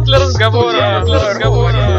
Для разговора. Для разговора.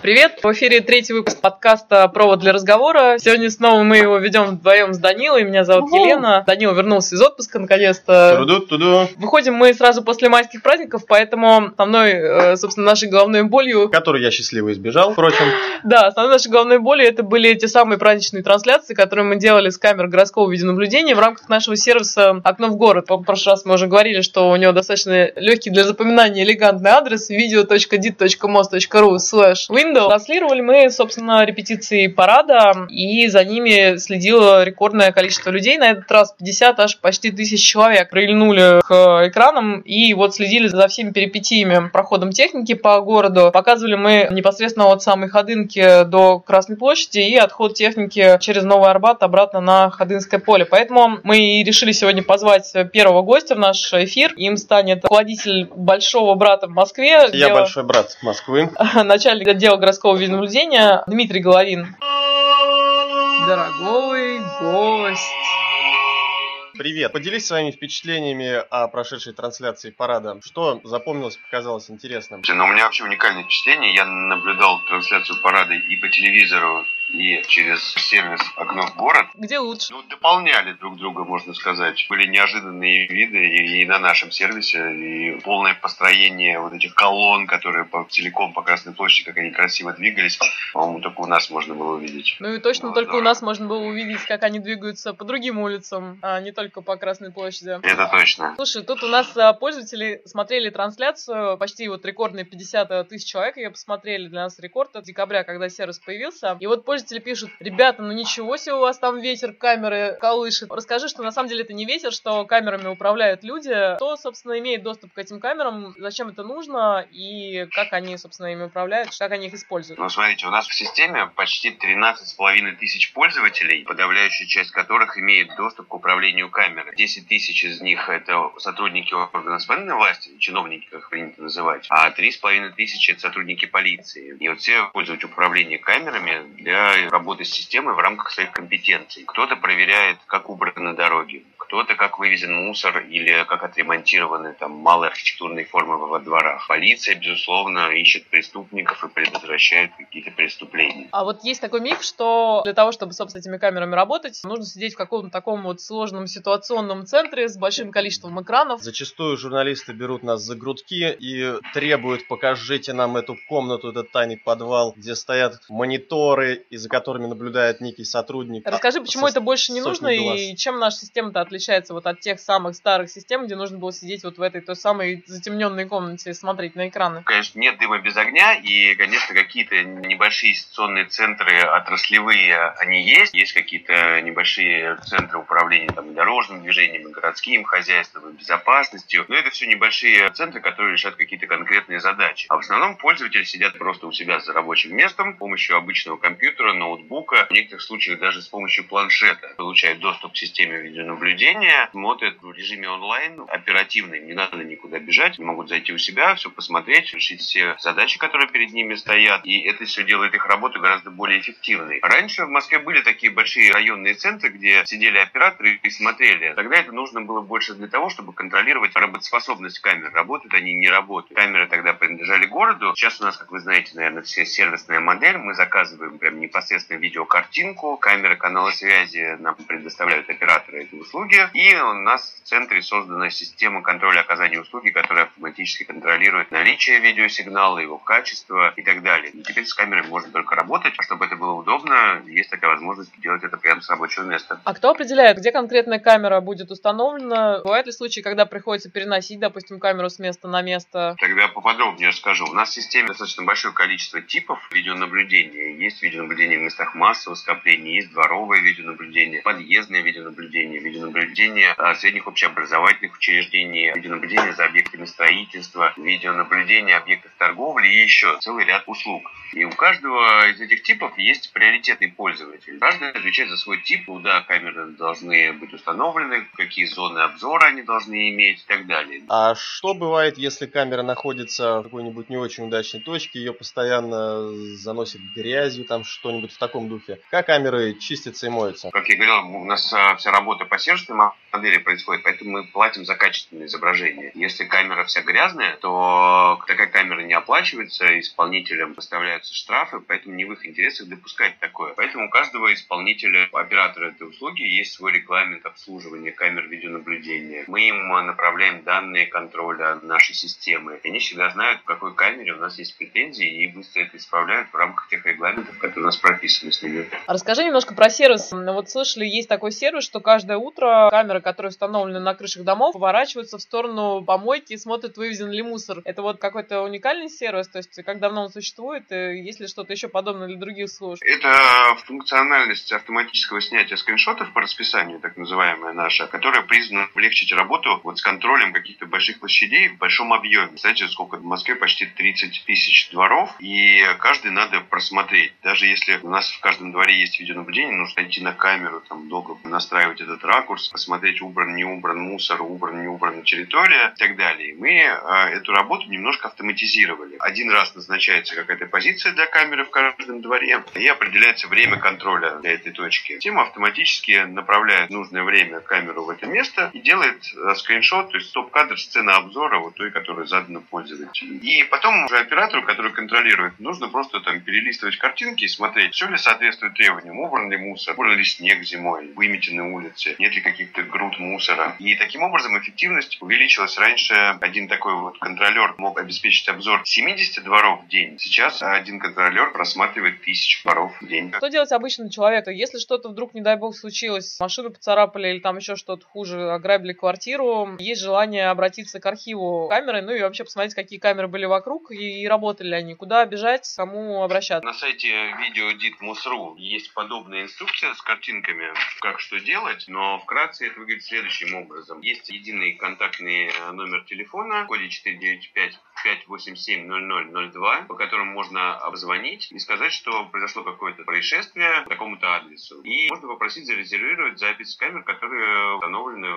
Привет! В эфире третий выпуск подкаста «Провод для разговора». Сегодня снова мы его ведем вдвоем с Данилой. Меня зовут Угу. Елена. Данила вернулся из отпуска наконец-то. Туду-туду. Выходим мы сразу после майских праздников, поэтому основной, э, собственно, нашей головной болью Который я счастливо избежал, впрочем. Да, основной нашей головной болью это были те самые праздничные трансляции, которые мы делали с камер городского видеонаблюдения в рамках нашего сервиса «Окно в город». В прошлый раз мы уже говорили, что у него достаточно легкий для запоминания элегантный адрес video.dit.mos.ru slash window. Транслировали мы, собственно, репетиции парада, и за ними следило рекордное количество людей. На этот раз 50 аж почти тысяч человек прильнули к экранам и вот следили за всеми перипетиями проходом техники по городу. Показывали мы непосредственно от самой Ходынки до Красной площади и отход техники через Новый Арбат обратно на Ходынское поле. Поэтому мы и решили сегодня позвать первого гостя в наш эфир. Им станет руководитель большого брата в Москве. Я Дело- большой брат Москвы. начальник отдела городского видеонаблюдения Дмитрий Головин. Дорогой гость. Привет. Поделись своими впечатлениями о прошедшей трансляции парада. Что запомнилось, показалось интересным? Но у меня вообще уникальное впечатление. Я наблюдал трансляцию парада и по телевизору, и через сервис «Окно в город». Где лучше? Ну, дополняли друг друга, можно сказать. Были неожиданные виды и, и на нашем сервисе, и полное построение вот этих колонн, которые по, целиком по Красной площади, как они красиво двигались, по-моему, только у нас можно было увидеть. Ну и точно Ну, только да. у нас можно было увидеть, как они двигаются по другим улицам, а не только по Красной площади. Это точно. Слушай, тут у нас а, пользователи смотрели трансляцию, почти вот рекордные 50 тысяч человек ее посмотрели, для нас рекорд от декабря, когда сервис появился. И вот пользователи пишут, ребята, ну ничего себе у вас там ветер камеры колышет. Расскажи, что на самом деле это не ветер, что камерами управляют люди. Кто, собственно, имеет доступ к этим камерам, зачем это нужно и как они, собственно, ими управляют, как они их используют. Ну, смотрите, у нас в системе почти 13,5 тысяч пользователей, подавляющая часть которых имеет доступ к управлению камерой. 10 тысяч из них это сотрудники органов исполнительной власти, чиновники, как принято называть, а 3,5 тысячи это сотрудники полиции. И вот все пользуют управлением камерами для работы с системой в рамках своих компетенций. Кто-то проверяет, как убраны дороги, кто-то как вывезен мусор или как отремонтированы там малые архитектурные формы во дворах. Полиция, безусловно, ищет преступников и предотвращает какие-то преступления. А вот есть такой миф, что для того, чтобы, собственно, этими камерами работать, нужно сидеть в каком-то таком вот сложном ситуационном центре с большим количеством экранов. Зачастую журналисты берут нас за грудки и требуют, покажите нам эту комнату, этот тайный подвал, где стоят мониторы, и за которыми наблюдает некий сотрудник. Расскажи, почему Со это больше не нужно глаз. и чем наша система-то отличается вот от тех самых старых систем, где нужно было сидеть вот в этой той самой затемненной комнате и смотреть на экраны. Конечно, нет дыма без огня, и, конечно, какие-то небольшие инвестиционные центры отраслевые, они есть. Есть какие-то небольшие центры управления там, и дорожным движением, и городским хозяйством, и безопасностью. Но это все небольшие центры, которые решают какие-то конкретные задачи. А в основном пользователи сидят просто у себя за рабочим местом, с помощью обычного компьютера, ноутбука, в некоторых случаях даже с помощью планшета. Получают доступ к системе видеонаблюдения, смотрят в режиме онлайн, оперативно, им не надо никуда бежать, могут зайти у себя, все посмотреть, решить все задачи, которые перед ними стоят, и это все делает их работу гораздо более эффективной. Раньше в Москве были такие большие районные центры, где сидели операторы и смотрели. Тогда это нужно было больше для того, чтобы контролировать работоспособность камер. Работают они, не работают. Камеры тогда принадлежали городу. Сейчас у нас, как вы знаете, наверное, все сервисная модель. Мы заказываем прям непосредственно видеокартинку. Камеры канала связи нам предоставляют операторы эти услуги. И у нас в центре создана система контроля оказания услуги, которая автоматически контролирует наличие видеосигнала, его качество и так далее. И теперь с камерой можно только работать. А чтобы это было удобно, есть такая возможность делать это прямо с рабочего места. А кто определяет, где конкретная камера будет установлена? Бывают ли случаи, когда приходится переносить, допустим, камеру с места на место? Тогда поподробнее расскажу. У нас в системе достаточно большое количество типов видеонаблюдения. Есть видеонаблюдение в местах массового скопления, есть дворовое видеонаблюдение, подъездное видеонаблюдение, видеонаблюдение а, средних общеобразовательных учреждений, видеонаблюдение за объектами строительства, видеонаблюдение объектов торговли и еще целый ряд услуг. И у каждого из этих типов есть приоритетный пользователь. Каждый отвечает за свой тип, куда камеры должны быть установлены, какие зоны обзора они должны иметь и так далее. А что бывает, если камера находится в какой-нибудь не очень удачной точке, ее постоянно заносит грязью, там что-нибудь в таком духе? Как камеры чистятся и моются? Как я говорил, у нас а, вся работа по сервисной модели происходит, поэтому мы платим за качественное изображение. Если камера вся грязная, то такая камера не оплачивается, исполнителям выставляются штрафы, поэтому не в их интересах допускать такое. Поэтому у каждого исполнителя, оператора этой услуги есть свой регламент обслуживания камер видеонаблюдения. Мы им направляем данные контроля нашей системы. Они всегда знают, в какой камере у нас есть претензии и быстро это исправляют в рамках тех регламентов, которые у нас прописаны с ними. Расскажи немножко про сервис. Вот слышали, есть такой сервис, что каждое утро камеры, которые установлены на крышах домов, поворачиваются в сторону помойки и смотрят, вывезен ли мусор. Это вот какой-то уникальный сервис, то есть как давно он существует, и есть ли что-то еще подобное для других служб? Это функциональность автоматического снятия скриншотов по расписанию, так называемая наша, которая признана облегчить работу вот с контролем каких-то больших площадей в большом объеме. Знаете, сколько в Москве почти 30 тысяч дворов, и каждый надо просмотреть. Даже если у нас в каждом дворе есть видеонаблюдение, нужно идти на камеру, там долго настраивать этот ракурс, посмотреть, убран, не убран мусор, убран, не убрана территория и так далее. Мы э, эту работу немножко автоматизировали. Один раз назначается какая-то позиция для камеры в каждом дворе, и определяется время контроля для этой точки. Система автоматически направляет нужное время камеру в это место и делает э, скриншот, то есть стоп-кадр сцены обзора вот той, которая задана пользователю. И потом уже оператору, который контролирует, нужно просто там перелистывать картинки и смотреть, все ли соответствует требованиям, убран ли мусор, убран ли снег зимой, выметены улицы, нет ли каких-то груд мусора. И таким образом эффективность увеличилась. Раньше один такой вот контролер мог обеспечить обзор 70 дворов в день. Сейчас один контролер просматривает тысячу дворов в день. Что делать обычному человеку? Если что-то вдруг, не дай бог, случилось, машину поцарапали или там еще что-то хуже, ограбили квартиру, есть желание обратиться к архиву камеры, ну и вообще посмотреть, какие камеры были вокруг и, и работали ли они, куда бежать, кому обращаться. На сайте видео Mus.ru есть подобная инструкция с картинками, как что делать, но вкратце это выглядит следующим образом. Есть единый контактный э, номер телефона в коде 495 587 0002, по которому можно обзвонить и сказать, что произошло какое-то происшествие по такому-то адресу. И можно попросить зарезервировать запись камер, которые установлены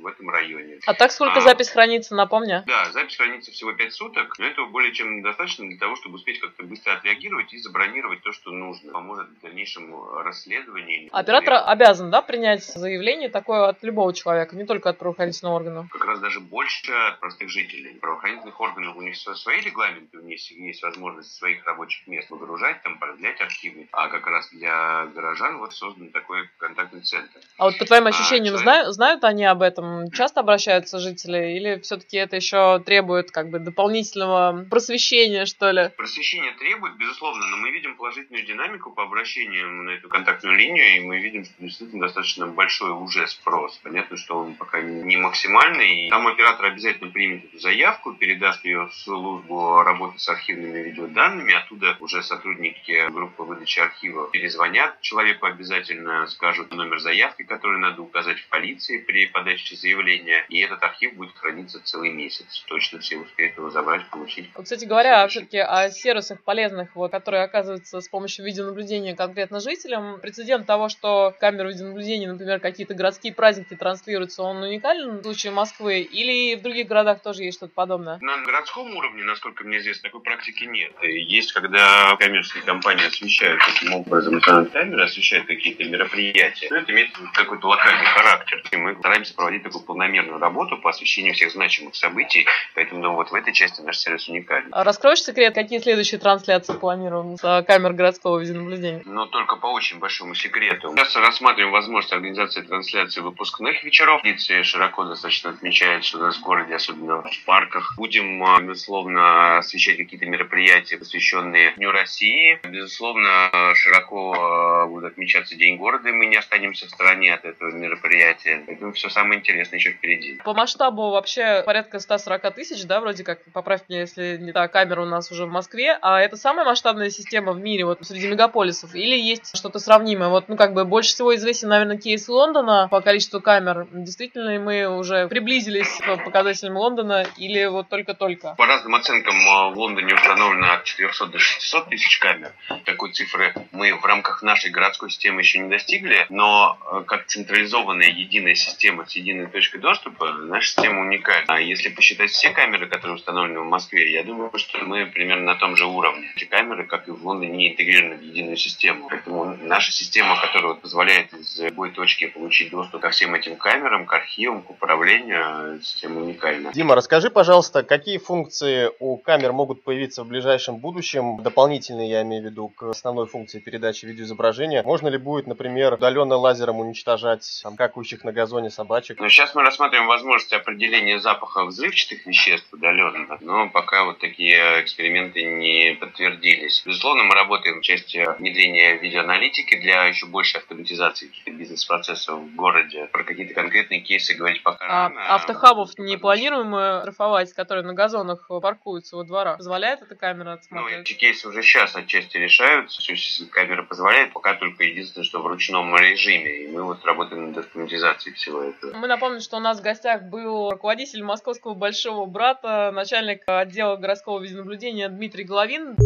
в этом районе. А так сколько а, запись хранится, напомню? Да, запись хранится всего 5 суток, но этого более чем достаточно для того, чтобы успеть как-то быстро отреагировать и забронировать то, что нужно. Поможет в дальнейшем расследованию. Оператор например, обязан, да, принять заявление такое от любого человека, не только от правоохранительного органа? Как раз даже больше от простых жителей. Правоохранительных органов у них свои регламенты, у них есть возможность своих рабочих мест выгружать, там, продлять архивы. А как раз для горожан вот создан такой контактный центр. А вот по твоим а ощущениям, а, человек... знают, знают они об этом? Часто обращаются жители, или все-таки это еще требует как бы дополнительного просвещения, что ли? Просвещение требует, безусловно, но мы видим положительную динамику по обращениям на эту контактную линию, и мы видим, что действительно достаточно большой уже спрос. Понятно, что он пока не максимальный, и там оператор обязательно примет эту заявку, передаст ее в службу работы с архивными видеоданными, оттуда уже сотрудники группы выдачи архива перезвонят человеку обязательно, скажут номер заявки, который надо указать в полиции при подаче заявления, и этот архив будет храниться целый месяц. Точно все успеют его забрать, получить. Кстати говоря, все-таки о сервисах полезных, вот, которые оказываются с помощью видеонаблюдения конкретно жителям, прецедент того, что камеры видеонаблюдения, например, какие-то городские праздники транслируются, он уникален в случае Москвы или в других городах тоже есть что-то подобное? На городском уровне, насколько мне известно, такой практики нет. Есть, когда коммерческие компании освещают таким образом, камеры освещают какие-то мероприятия, но это имеет какой-то локальный характер. И мы стараемся проводить такую полномерную работу по освещению всех значимых событий, поэтому ну, вот в этой части наш сервис уникален. А раскроешь секрет, какие следующие трансляции планируем с камер городского видеонаблюдения? Ну, только по очень большому секрету. Сейчас рассматриваем возможность организации трансляции выпускных вечеров. Полиция широко достаточно отмечает, что у нас в городе, особенно в парках, будем, а, безусловно, освещать какие-то мероприятия, посвященные Дню России. Безусловно, широко а, будет отмечаться День города, и мы не останемся в стороне от этого мероприятия. Поэтому все самое интересное интересно еще впереди. По масштабу вообще порядка 140 тысяч, да, вроде как, поправь меня, если не та камера у нас уже в Москве, а это самая масштабная система в мире, вот среди мегаполисов, или есть что-то сравнимое? Вот, ну, как бы больше всего известен, наверное, кейс Лондона по количеству камер. Действительно мы уже приблизились к показателям Лондона или вот только-только? По разным оценкам а, в Лондоне установлено от 400 до 600 тысяч камер. Такой цифры мы в рамках нашей городской системы еще не достигли, но э, как централизованная единая система с единой уникальной точкой доступа. Наша система уникальна. А если посчитать все камеры, которые установлены в Москве, я думаю, что мы примерно на том же уровне. Эти камеры, как и в Лондоне, не интегрированы в единую систему. Поэтому наша система, которая позволяет из любой точки получить доступ ко всем этим камерам, к архивам, к управлению, система уникальна. Дима, расскажи, пожалуйста, какие функции у камер могут появиться в ближайшем будущем, дополнительные, я имею в виду, к основной функции передачи видеоизображения? Можно ли будет, например, удаленно лазером уничтожать там, какающих на газоне собачек? Ну, сейчас мы рассматриваем возможность определения запаха взрывчатых веществ удаленно, но пока вот такие эксперименты не подтвердились. Безусловно, мы работаем в части внедрения видеоаналитики для еще большей автоматизации бизнес-процессов в городе. Про какие-то конкретные кейсы говорить пока а рано. Автохабов не планируем мы штрафовать, которые на газонах паркуются во дворах? Позволяет эта камера отсмотреть? Ну, эти кейсы уже сейчас отчасти решаются. Все, камера позволяет, пока только единственное, что в ручном режиме. И мы вот работаем над автоматизацией всего этого. Мы напомним, что у нас в гостях был руководитель московского большого брата, начальник отдела городского видеонаблюдения Дмитрий Головин.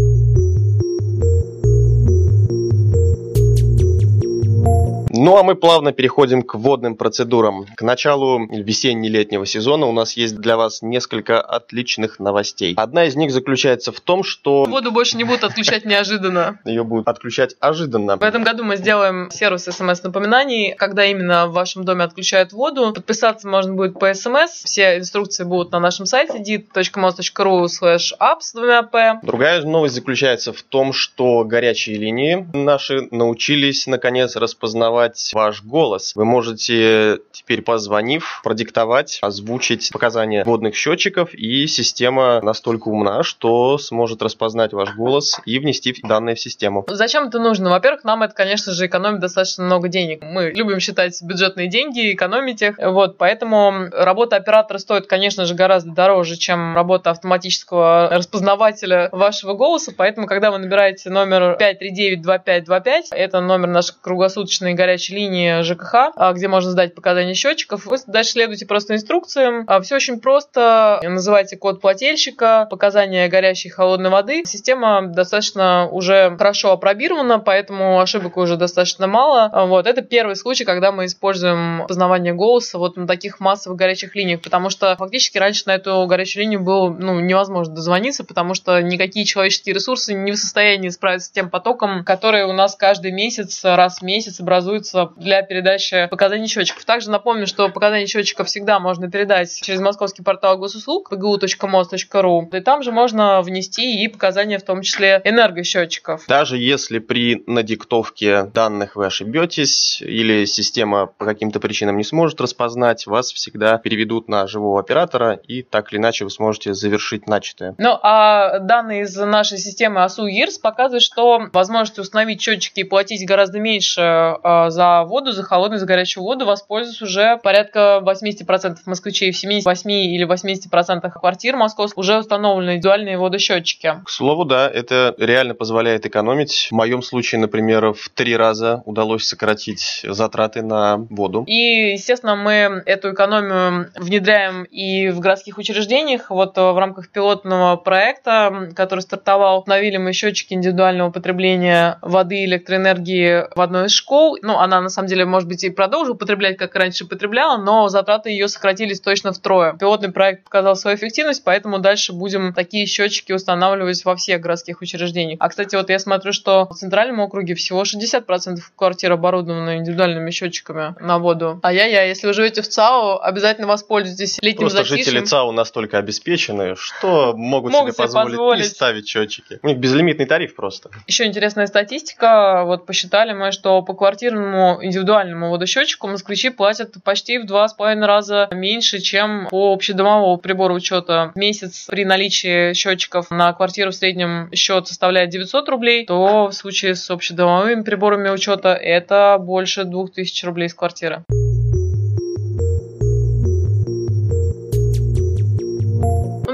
Ну а мы плавно переходим к водным процедурам. К началу весенне-летнего сезона у нас есть для вас несколько отличных новостей. Одна из них заключается в том, что... Воду больше не будут отключать неожиданно. Ее будут отключать ожиданно. В этом году мы сделаем сервис смс-напоминаний, когда именно в вашем доме отключают воду. Подписаться можно будет по смс. Все инструкции будут на нашем сайте dit.mos.ru slash apps с двумя p. Другая новость заключается в том, что горячие линии наши научились наконец распознавать ваш голос. Вы можете теперь позвонив, продиктовать, озвучить показания водных счетчиков, и система настолько умна, что сможет распознать ваш голос и внести данные в систему. Зачем это нужно? Во-первых, нам это, конечно же, экономит достаточно много денег. Мы любим считать бюджетные деньги, экономить их. Вот, поэтому работа оператора стоит, конечно же, гораздо дороже, чем работа автоматического распознавателя вашего голоса. Поэтому, когда вы набираете номер 539-2525, это номер нашей круглосуточной горячей линии ЖКХ, а, где можно сдать показания счетчиков. Вы дальше следуйте просто инструкциям. А, Все очень просто. Называйте код плательщика, показания горячей и холодной воды. Система достаточно уже хорошо опробирована, поэтому ошибок уже достаточно мало. А, вот. Это первый случай, когда мы используем познавание голоса вот на таких массовых горячих линиях, потому что фактически раньше на эту горячую линию было ну, невозможно дозвониться, потому что никакие человеческие ресурсы не в состоянии справиться с тем потоком, который у нас каждый месяц, раз в месяц образуется используется для передачи показаний счетчиков. Также напомню, что показания счетчиков всегда можно передать через московский портал госуслуг pgu.mos.ru. И там же можно внести и показания, в том числе энергосчетчиков. Даже если при надиктовке данных вы ошибетесь или система по каким-то причинам не сможет распознать, вас всегда переведут на живого оператора, и так или иначе вы сможете завершить начатое. Ну, а данные из нашей системы ASU EARS показывают, что возможность установить счетчики и платить гораздо меньше э, за воду, за холодную, за горячую воду воспользуются уже порядка 80% москвичей. В 78 или 80% квартир московских уже установлены индивидуальные водосчетчики. К слову, да, это реально позволяет экономить. В моем случае, например, в три раза удалось сократить затраты на воду. И, естественно, мы эту экономию внедряем и в городских учреждениях. Вот в рамках пилотного проекта, который стартовал, установили мы счетчики индивидуального потребления воды и электроэнергии в одной из школ. Ну, она на самом деле, может быть, и продолжит употреблять, как раньше потребляла, но затраты ее сократились точно втрое. Пилотный проект показал свою эффективность, поэтому дальше будем такие счетчики устанавливать во всех городских учреждениях. А, кстати, вот я смотрю, что в центральном округе всего 60% квартир оборудованы индивидуальными счетчиками на воду. А я, я, если вы живете в ЦАО, обязательно воспользуйтесь летним Просто затишьем. жители ЦАО настолько обеспечены, что могут, Могут себе позволить, позволить. не ставить счетчики. У них безлимитный тариф просто. Еще интересная статистика. Вот посчитали мы, что по квартирному индивидуальному водосчетчику москвичи платят почти в два с половиной раза меньше, чем по общедомовому прибору учета. Месяц при наличии счетчиков на квартиру в среднем счет составляет 900 рублей, то в случае с общедомовыми приборами учета это больше 2000 рублей с квартиры.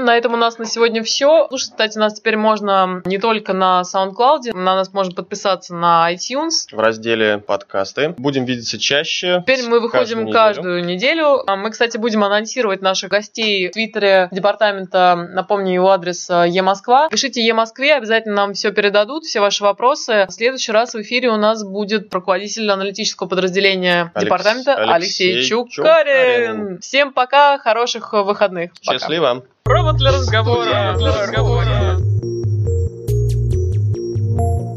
На этом у нас на сегодня все. Слушать, кстати, нас теперь можно не только на SoundCloud, на нас можно подписаться на iTunes. В разделе подкасты. Будем видеться чаще. Теперь мы выходим каждую каждую неделю. А Мы, кстати, будем анонсировать наших гостей в Твиттере департамента, напомню, его адрес э, Е-Москва. Пишите Е-Москве, обязательно нам все передадут, все ваши вопросы. В следующий раз в эфире у нас будет руководитель аналитического подразделения Алекс- департамента Алексей, Алексей Чукарин. Чукарин. Всем пока, хороших выходных. Пока. Провод для разговора. Провод для разговора.